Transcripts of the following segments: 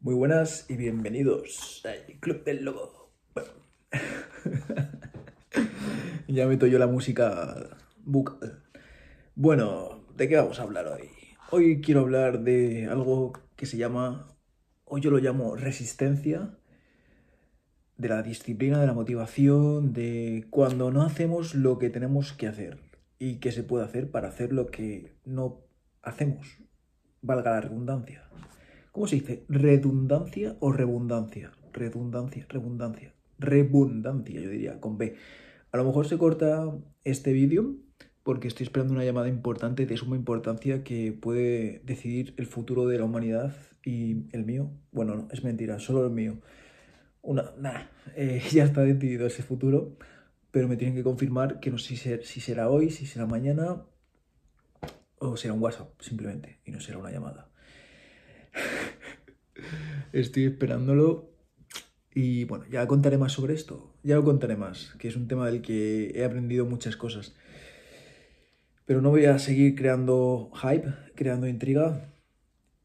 Muy buenas y bienvenidos al Club del Lobo. Ya meto yo la música bucal. Bueno, ¿de qué vamos a hablar hoy? Hoy quiero hablar de algo que se llama, hoy yo lo llamo resistencia, de la disciplina, de la motivación, de cuando no hacemos lo que tenemos que hacer y qué se puede hacer para hacer lo que no hacemos, valga la redundancia. ¿Cómo se dice? ¿Redundancia o redundancia? Redundancia, redundancia. Redundancia, yo diría, con B. A lo mejor se corta este vídeo porque estoy esperando una llamada importante de suma importancia que puede decidir el futuro de la humanidad y el mío. Bueno, no, es mentira, solo el mío. Una, nah, eh, ya está decidido ese futuro, pero me tienen que confirmar que no sé si, si será hoy, si será mañana o será un WhatsApp simplemente y no será una llamada. Estoy esperándolo y bueno, ya contaré más sobre esto, ya lo contaré más, que es un tema del que he aprendido muchas cosas. Pero no voy a seguir creando hype, creando intriga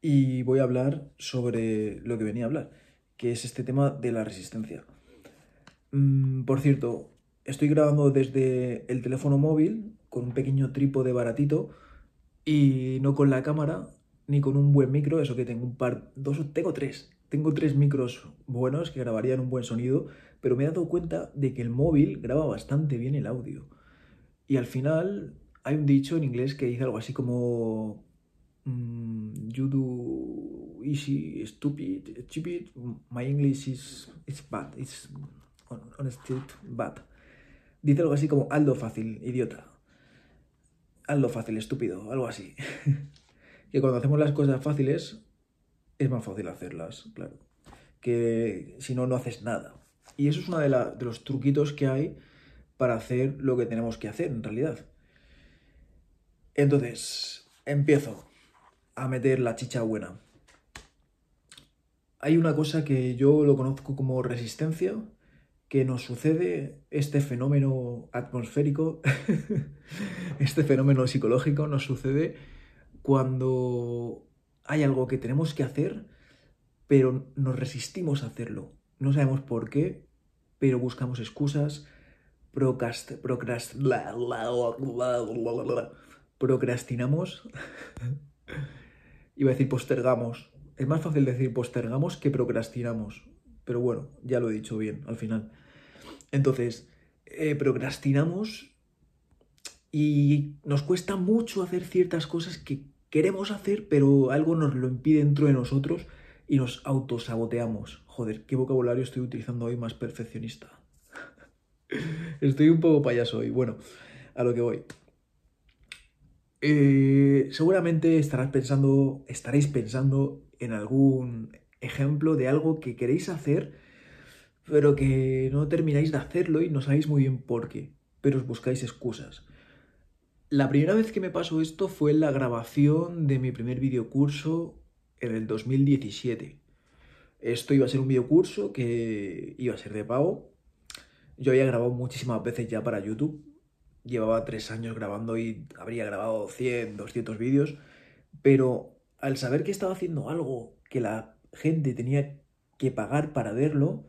y voy a hablar sobre lo que venía a hablar, que es este tema de la resistencia. Mm, por cierto, estoy grabando desde el teléfono móvil con un pequeño trípode baratito y no con la cámara ni con un buen micro, eso que tengo un par, dos, tengo tres, tengo tres micros buenos que grabarían un buen sonido, pero me he dado cuenta de que el móvil graba bastante bien el audio. Y al final hay un dicho en inglés que dice algo así como mm, You do easy, stupid, stupid. My English is it's bad, it's honestly bad. Dice algo así como hazlo fácil, idiota. Hazlo fácil, estúpido, algo así. que cuando hacemos las cosas fáciles es más fácil hacerlas, claro. Que si no, no haces nada. Y eso es uno de, de los truquitos que hay para hacer lo que tenemos que hacer en realidad. Entonces, empiezo a meter la chicha buena. Hay una cosa que yo lo conozco como resistencia, que nos sucede este fenómeno atmosférico, este fenómeno psicológico nos sucede cuando hay algo que tenemos que hacer, pero nos resistimos a hacerlo. No sabemos por qué, pero buscamos excusas, procrast, procrast, procrastinamos, iba a decir postergamos. Es más fácil decir postergamos que procrastinamos, pero bueno, ya lo he dicho bien al final. Entonces, eh, procrastinamos y nos cuesta mucho hacer ciertas cosas que queremos hacer, pero algo nos lo impide dentro de nosotros y nos autosaboteamos. Joder, qué vocabulario estoy utilizando hoy más perfeccionista. estoy un poco payaso hoy. Bueno, a lo que voy. Eh, seguramente estarás pensando, estaréis pensando en algún ejemplo de algo que queréis hacer, pero que no termináis de hacerlo y no sabéis muy bien por qué, pero os buscáis excusas. La primera vez que me pasó esto fue en la grabación de mi primer videocurso en el 2017. Esto iba a ser un videocurso que iba a ser de pago. Yo había grabado muchísimas veces ya para YouTube. Llevaba tres años grabando y habría grabado 100, 200 vídeos. Pero al saber que estaba haciendo algo que la gente tenía que pagar para verlo,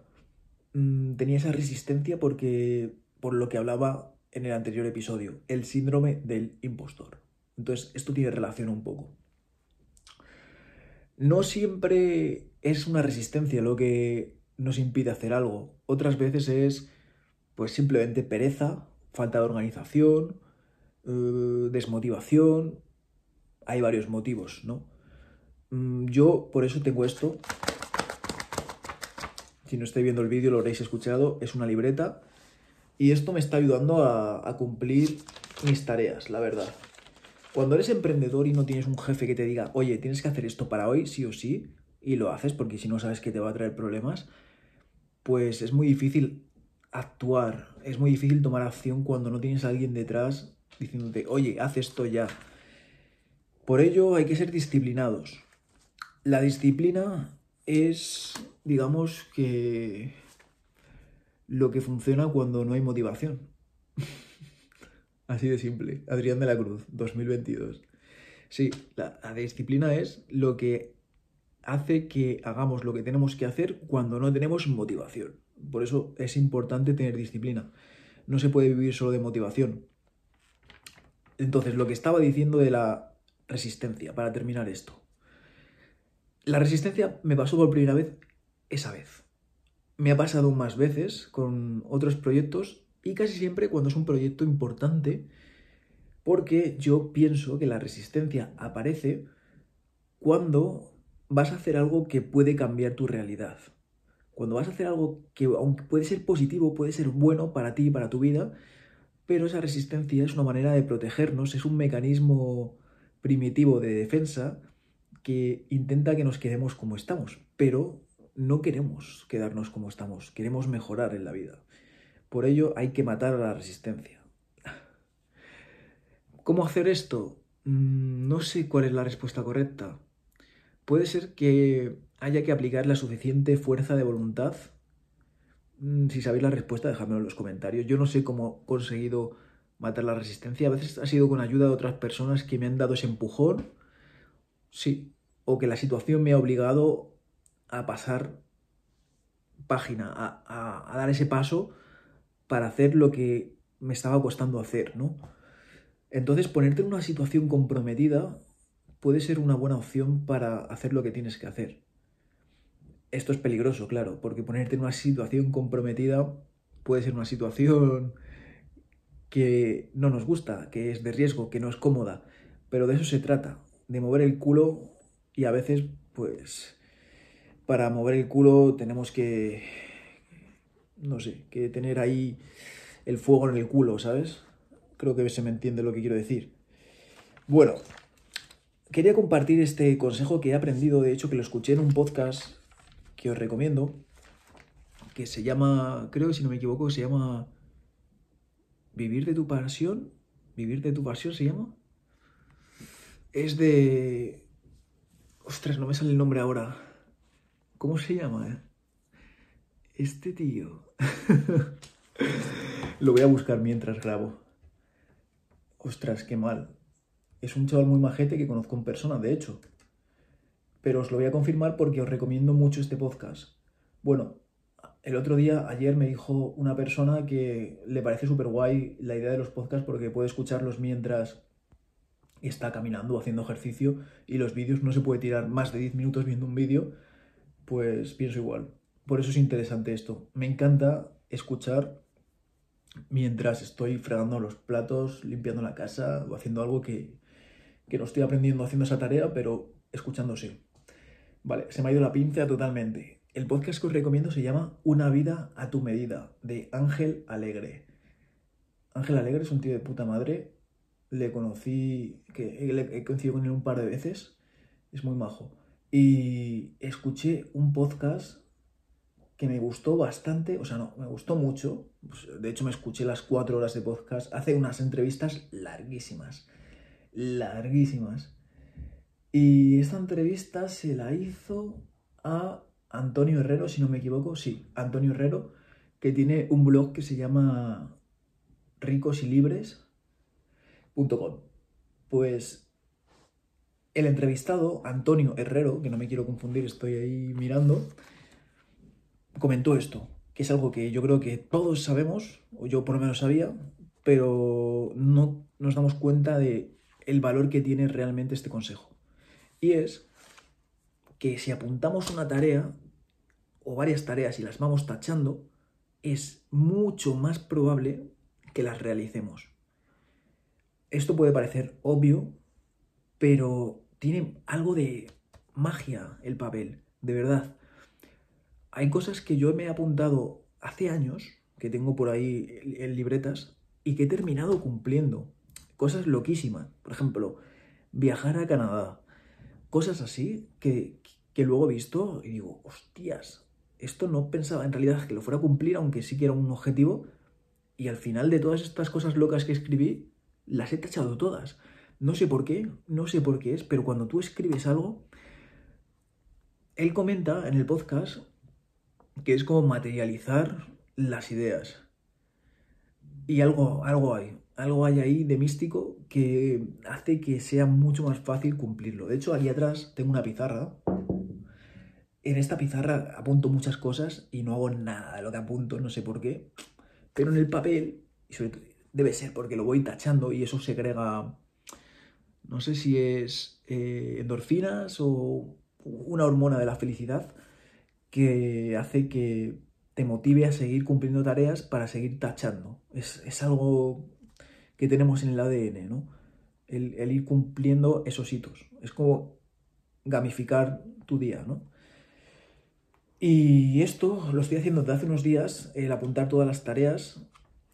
mm, tenía esa resistencia porque por lo que hablaba en el anterior episodio, el síndrome del impostor. Entonces, esto tiene relación un poco. No siempre es una resistencia lo que nos impide hacer algo. Otras veces es, pues, simplemente pereza, falta de organización, eh, desmotivación. Hay varios motivos, ¿no? Mm, yo, por eso tengo esto. Si no estáis viendo el vídeo, lo habréis escuchado. Es una libreta y esto me está ayudando a, cumplir mis tareas, la verdad. Cuando eres emprendedor y no tienes un jefe que te diga, oye, tienes que hacer esto para hoy, sí o sí, y lo haces porque si no sabes que te va a traer problemas, pues es muy difícil actuar, es muy difícil tomar acción cuando no tienes a alguien detrás diciéndote, oye, haz esto ya. Por ello hay que ser disciplinados. La disciplina es, digamos que, lo que funciona cuando no hay motivación. Así de simple. Adrián de la Cruz, 2022. Sí, la, disciplina es lo que hace que hagamos lo que tenemos que hacer cuando no tenemos motivación. Por eso es importante tener disciplina. No se puede vivir solo de motivación. Entonces, lo que estaba diciendo de la resistencia, para terminar esto. La resistencia me pasó por primera vez esa vez. Me ha pasado más veces con otros proyectos y casi siempre cuando es un proyecto importante, porque yo pienso que la resistencia aparece cuando vas a hacer algo que puede cambiar tu realidad. Cuando vas a hacer algo que, aunque puede ser positivo, puede ser bueno para ti y para tu vida, pero esa resistencia es una manera de protegernos, es un mecanismo primitivo de defensa que intenta que nos quedemos como estamos, pero no queremos quedarnos como estamos, queremos mejorar en la vida. Por ello hay que matar a la resistencia. ¿Cómo hacer esto? Mm, no sé cuál es la respuesta correcta. Puede ser que haya que aplicar la suficiente fuerza de voluntad. Mm, si sabéis la respuesta, dejadmelo en los comentarios. Yo no sé cómo he conseguido matar la resistencia. A veces ha sido con ayuda de otras personas que me han dado ese empujón. Sí. O que la situación me ha obligado a pasar página, a, a dar ese paso para hacer lo que me estaba costando hacer, ¿no? Entonces, ponerte en una situación comprometida puede ser una buena opción para hacer lo que tienes que hacer. Esto es peligroso, claro, porque ponerte en una situación comprometida puede ser una situación que no nos gusta, que es de riesgo, que no es cómoda, pero de eso se trata, de mover el culo y a veces, pues, para mover el culo tenemos que, no sé, que tener ahí el fuego en el culo, ¿sabes? Creo que se me entiende lo que quiero decir. Bueno, quería compartir este consejo que he aprendido, de hecho que lo escuché en un podcast que os recomiendo, que se llama, creo que si no me equivoco, se llama Vivir de tu pasión. Vivir de tu pasión se llama. Es de... Ostras, no me sale el nombre ahora. ¿Cómo se llama? Este tío. lo voy a buscar mientras grabo. Ostras, qué mal. Es un chaval muy majete que conozco en persona, de hecho. Pero os lo voy a confirmar porque os recomiendo mucho este podcast. Bueno, el otro día, ayer me dijo una persona que le parece súper guay la idea de los podcasts porque puede escucharlos mientras está caminando o haciendo ejercicio y los vídeos no se puede tirar más de 10 minutos viendo un vídeo, pues pienso igual. Por eso es interesante esto. Me encanta escuchar mientras estoy fregando los platos, limpiando la casa o haciendo algo que, que no estoy aprendiendo haciendo esa tarea, pero escuchándose. Vale, se me ha ido la pinza totalmente. El podcast que os recomiendo se llama Una vida a tu medida, de Ángel Alegre. Ángel Alegre es un tío de puta madre. Le conocí, que he conocido con él un par de veces. Es muy majo. Y escuché un podcast que me gustó bastante, o sea, no, me gustó mucho. Pues, de hecho, me escuché las cuatro horas de podcast. Hace unas entrevistas larguísimas larguísimas. Y esta entrevista se la hizo a Antonio Herrero, si no me equivoco, sí, Antonio Herrero, que tiene un blog que se llama ricosilibres.com. Pues el entrevistado, Antonio Herrero, que no me quiero confundir, estoy ahí mirando, comentó esto, que es algo que yo creo que todos sabemos, o yo por lo menos sabía, pero no nos damos cuenta de el valor que tiene realmente este consejo. Y es que si apuntamos una tarea o varias tareas y las vamos tachando, es mucho más probable que las realicemos. Esto puede parecer obvio, pero tiene algo de magia el papel, de verdad. Hay cosas que yo me he apuntado hace años, que tengo por ahí en libretas, y que he terminado cumpliendo cosas loquísimas. Por ejemplo, viajar a Canadá. Cosas así que, que luego he visto y digo, hostias, esto no pensaba en realidad que lo fuera a cumplir, aunque sí que era un objetivo. Y al final de todas estas cosas locas que escribí, las he tachado todas. No sé por qué, no sé por qué es, pero cuando tú escribes algo, él comenta en el podcast que es como materializar las ideas. Y algo, algo hay algo hay ahí de místico que hace que sea mucho más fácil cumplirlo. De hecho, aquí atrás tengo una pizarra en esta pizarra apunto muchas cosas y no hago nada de lo que apunto, no sé por qué. Pero en el papel, y sobre todo, debe ser porque lo voy tachando y eso segrega, no sé si es eh, endorfinas o una hormona de la felicidad que hace que te motive a seguir cumpliendo tareas para seguir tachando. Es, es algo que tenemos en el ADN, ¿no? El, el, ir cumpliendo esos hitos. Es como gamificar tu día, ¿no? Y esto lo estoy haciendo desde hace unos días, el apuntar todas las tareas,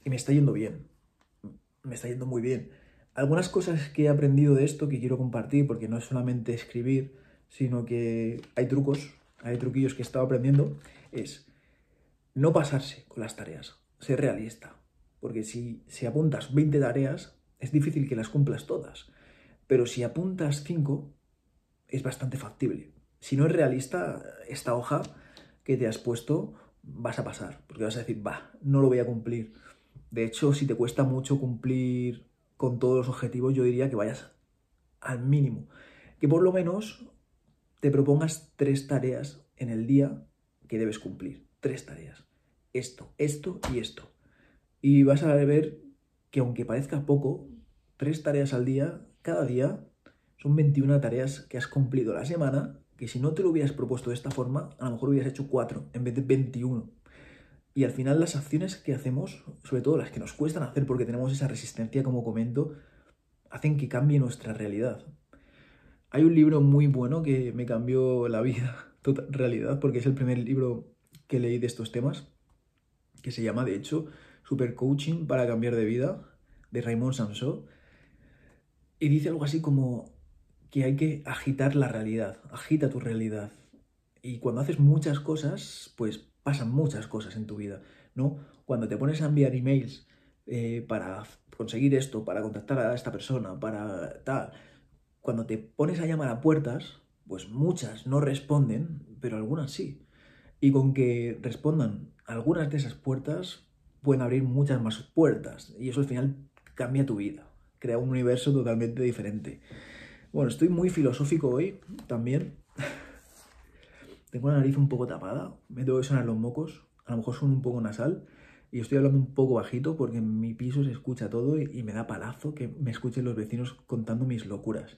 y me está yendo bien. Me está yendo muy bien. Algunas cosas que he aprendido de esto que quiero compartir, porque no es solamente escribir, sino que hay trucos, hay truquillos que he estado aprendiendo, es no pasarse con las tareas, ser realista. Porque si, si apuntas 20 tareas, es difícil que las cumplas todas. Pero si apuntas 5, es bastante factible. Si no es realista, esta hoja que te has puesto vas a pasar, porque vas a decir, va, no lo voy a cumplir. De hecho, si te cuesta mucho cumplir con todos los objetivos, yo diría que vayas al mínimo. Que por lo menos te propongas tres tareas en el día que debes cumplir. Tres tareas. Esto, esto y esto. Y vas a ver que aunque parezca poco, tres tareas al día, cada día, son 21 tareas que has cumplido la semana, que si no te lo hubieras propuesto de esta forma, a lo mejor hubieras hecho cuatro en vez de 21. Y al final las acciones que hacemos, sobre todo las que nos cuestan hacer porque tenemos esa resistencia, como comento, hacen que cambie nuestra realidad. Hay un libro muy bueno que me cambió la vida, total realidad, porque es el primer libro que leí de estos temas, que se llama, de hecho, Super Coaching para cambiar de vida, de Raymond Samson. Y dice algo así como que hay que agitar la realidad, agita tu realidad. Y cuando haces muchas cosas, pues pasan muchas cosas en tu vida, ¿no? Cuando te pones a enviar emails eh, para conseguir esto, para contactar a esta persona, para tal, cuando te pones a llamar a puertas, pues muchas no responden, pero algunas sí. Y con que respondan algunas de esas puertas, pueden abrir muchas más puertas. Y eso al final cambia tu vida, crea un universo totalmente diferente. Bueno, estoy muy filosófico hoy también. Tengo la nariz un poco tapada, me tengo que sonar los mocos, a lo mejor son un poco nasal y estoy hablando un poco bajito porque en mi piso se escucha todo y, me da palazo que me escuchen los vecinos contando mis locuras.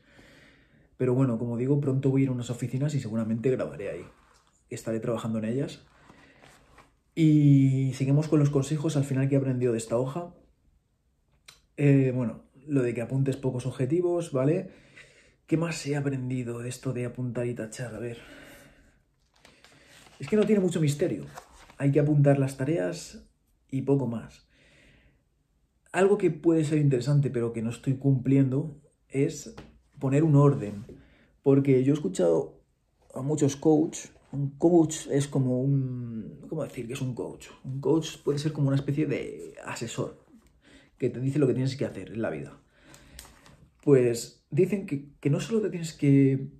Pero bueno, como digo, pronto voy a ir a unas oficinas y seguramente grabaré ahí. Estaré trabajando en ellas. Y seguimos con los consejos al final que he aprendido de esta hoja. Eh, bueno, lo de que apuntes pocos objetivos, ¿vale? ¿Qué más he aprendido de esto de apuntar y tachar? A ver. Es que no tiene mucho misterio. Hay que apuntar las tareas y poco más. Algo que puede ser interesante pero que no estoy cumpliendo es poner un orden. Porque yo he escuchado a muchos coaches. Un coach es como un... ¿Cómo decir que es un coach? Un coach puede ser como una especie de asesor que te dice lo que tienes que hacer en la vida. Pues dicen que, no solo te tienes que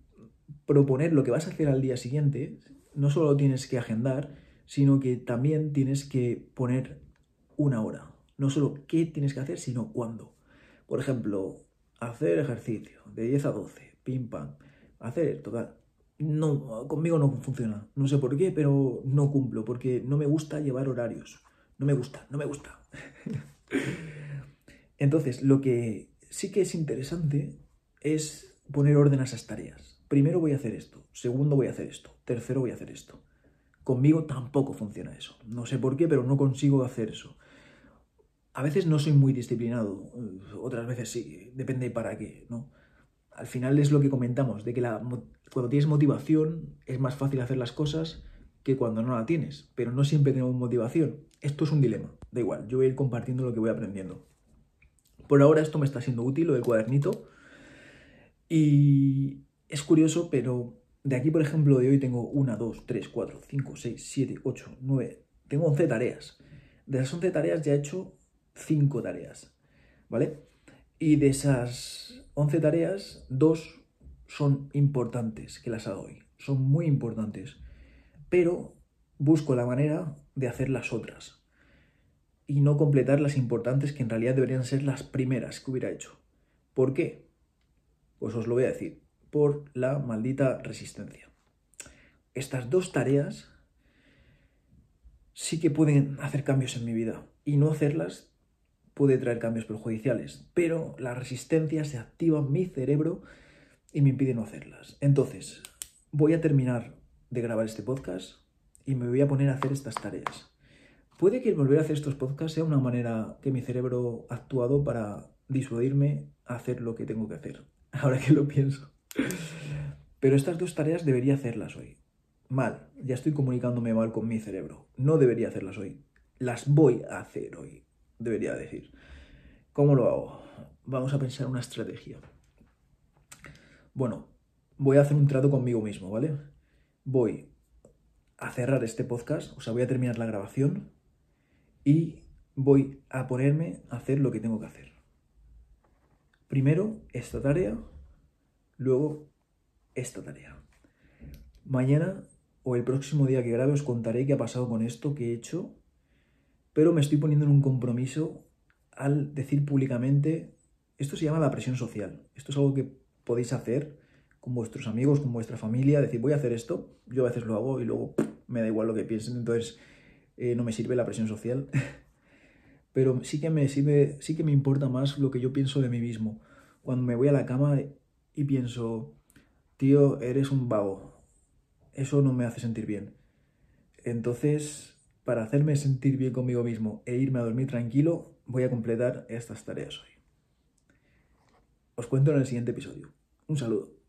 proponer lo que vas a hacer al día siguiente, no solo tienes que agendar, sino que también tienes que poner una hora. No solo qué tienes que hacer, sino cuándo. Por ejemplo, hacer ejercicio de 10 a 12, pim pam. Hacer total. No, conmigo no funciona. No sé por qué, pero no cumplo, porque no me gusta llevar horarios. No me gusta, no me gusta. Entonces, lo que sí que es interesante es poner orden a esas tareas. Primero voy a hacer esto, segundo voy a hacer esto, tercero voy a hacer esto. Conmigo tampoco funciona eso. No sé por qué, pero no consigo hacer eso. A veces no soy muy disciplinado, otras veces sí, depende para qué, ¿no? Al final es lo que comentamos, de que la, cuando tienes motivación es más fácil hacer las cosas que cuando no la tienes, pero no siempre tenemos motivación. Esto es un dilema, da igual, yo voy a ir compartiendo lo que voy aprendiendo. Por ahora esto me está siendo útil, lo del cuadernito. Y es curioso, pero de aquí, por ejemplo, de hoy tengo 1, 2, 3, 4, 5, 6, 7, 8, 9. Tengo 11 tareas. De esas 11 tareas ya he hecho 5 tareas. ¿Vale? Y de esas 11 tareas, dos son importantes que las hago hoy. Son muy importantes. Pero busco la manera de hacer las otras y no completar las importantes que en realidad deberían ser las primeras que hubiera hecho. ¿Por qué? Pues os lo voy a decir. Por la maldita resistencia. estas dos tareas sí que pueden hacer cambios en mi vida y no hacerlas puede traer cambios perjudiciales, pero la resistencia se activa en mi cerebro y me impide no hacerlas. Entonces, voy a terminar de grabar este podcast y me voy a poner a hacer estas tareas. Puede que el volver a hacer estos podcasts sea una manera que mi cerebro ha actuado para disuadirme a hacer lo que tengo que hacer, ahora que lo pienso. Pero estas dos tareas debería hacerlas hoy. Mal, ya estoy comunicándome mal con mi cerebro. No debería hacerlas hoy. Las voy a hacer hoy, debería decir. ¿Cómo lo hago? Vamos a pensar una estrategia. Bueno, voy a hacer un trato conmigo mismo, ¿vale? Voy a cerrar este podcast, o sea, voy a terminar la grabación y voy a ponerme a hacer lo que tengo que hacer. Primero esta tarea, luego esta tarea. Mañana o el próximo día que grabe os contaré qué ha pasado con esto que he hecho, pero me estoy poniendo en un compromiso al decir públicamente, esto se llama la presión social, esto es algo que podéis hacer con vuestros amigos, con vuestra familia, decir voy a hacer esto, yo a veces lo hago y luego me da igual lo que piensen, entonces eh, no me sirve la presión social, pero sí que me sí que me importa más lo que yo pienso de mí mismo. Cuando me voy a la cama y pienso, tío, eres un vago, eso no me hace sentir bien. Entonces, para hacerme sentir bien conmigo mismo e irme a dormir tranquilo, voy a completar estas tareas hoy. Os cuento en el siguiente episodio. Un saludo.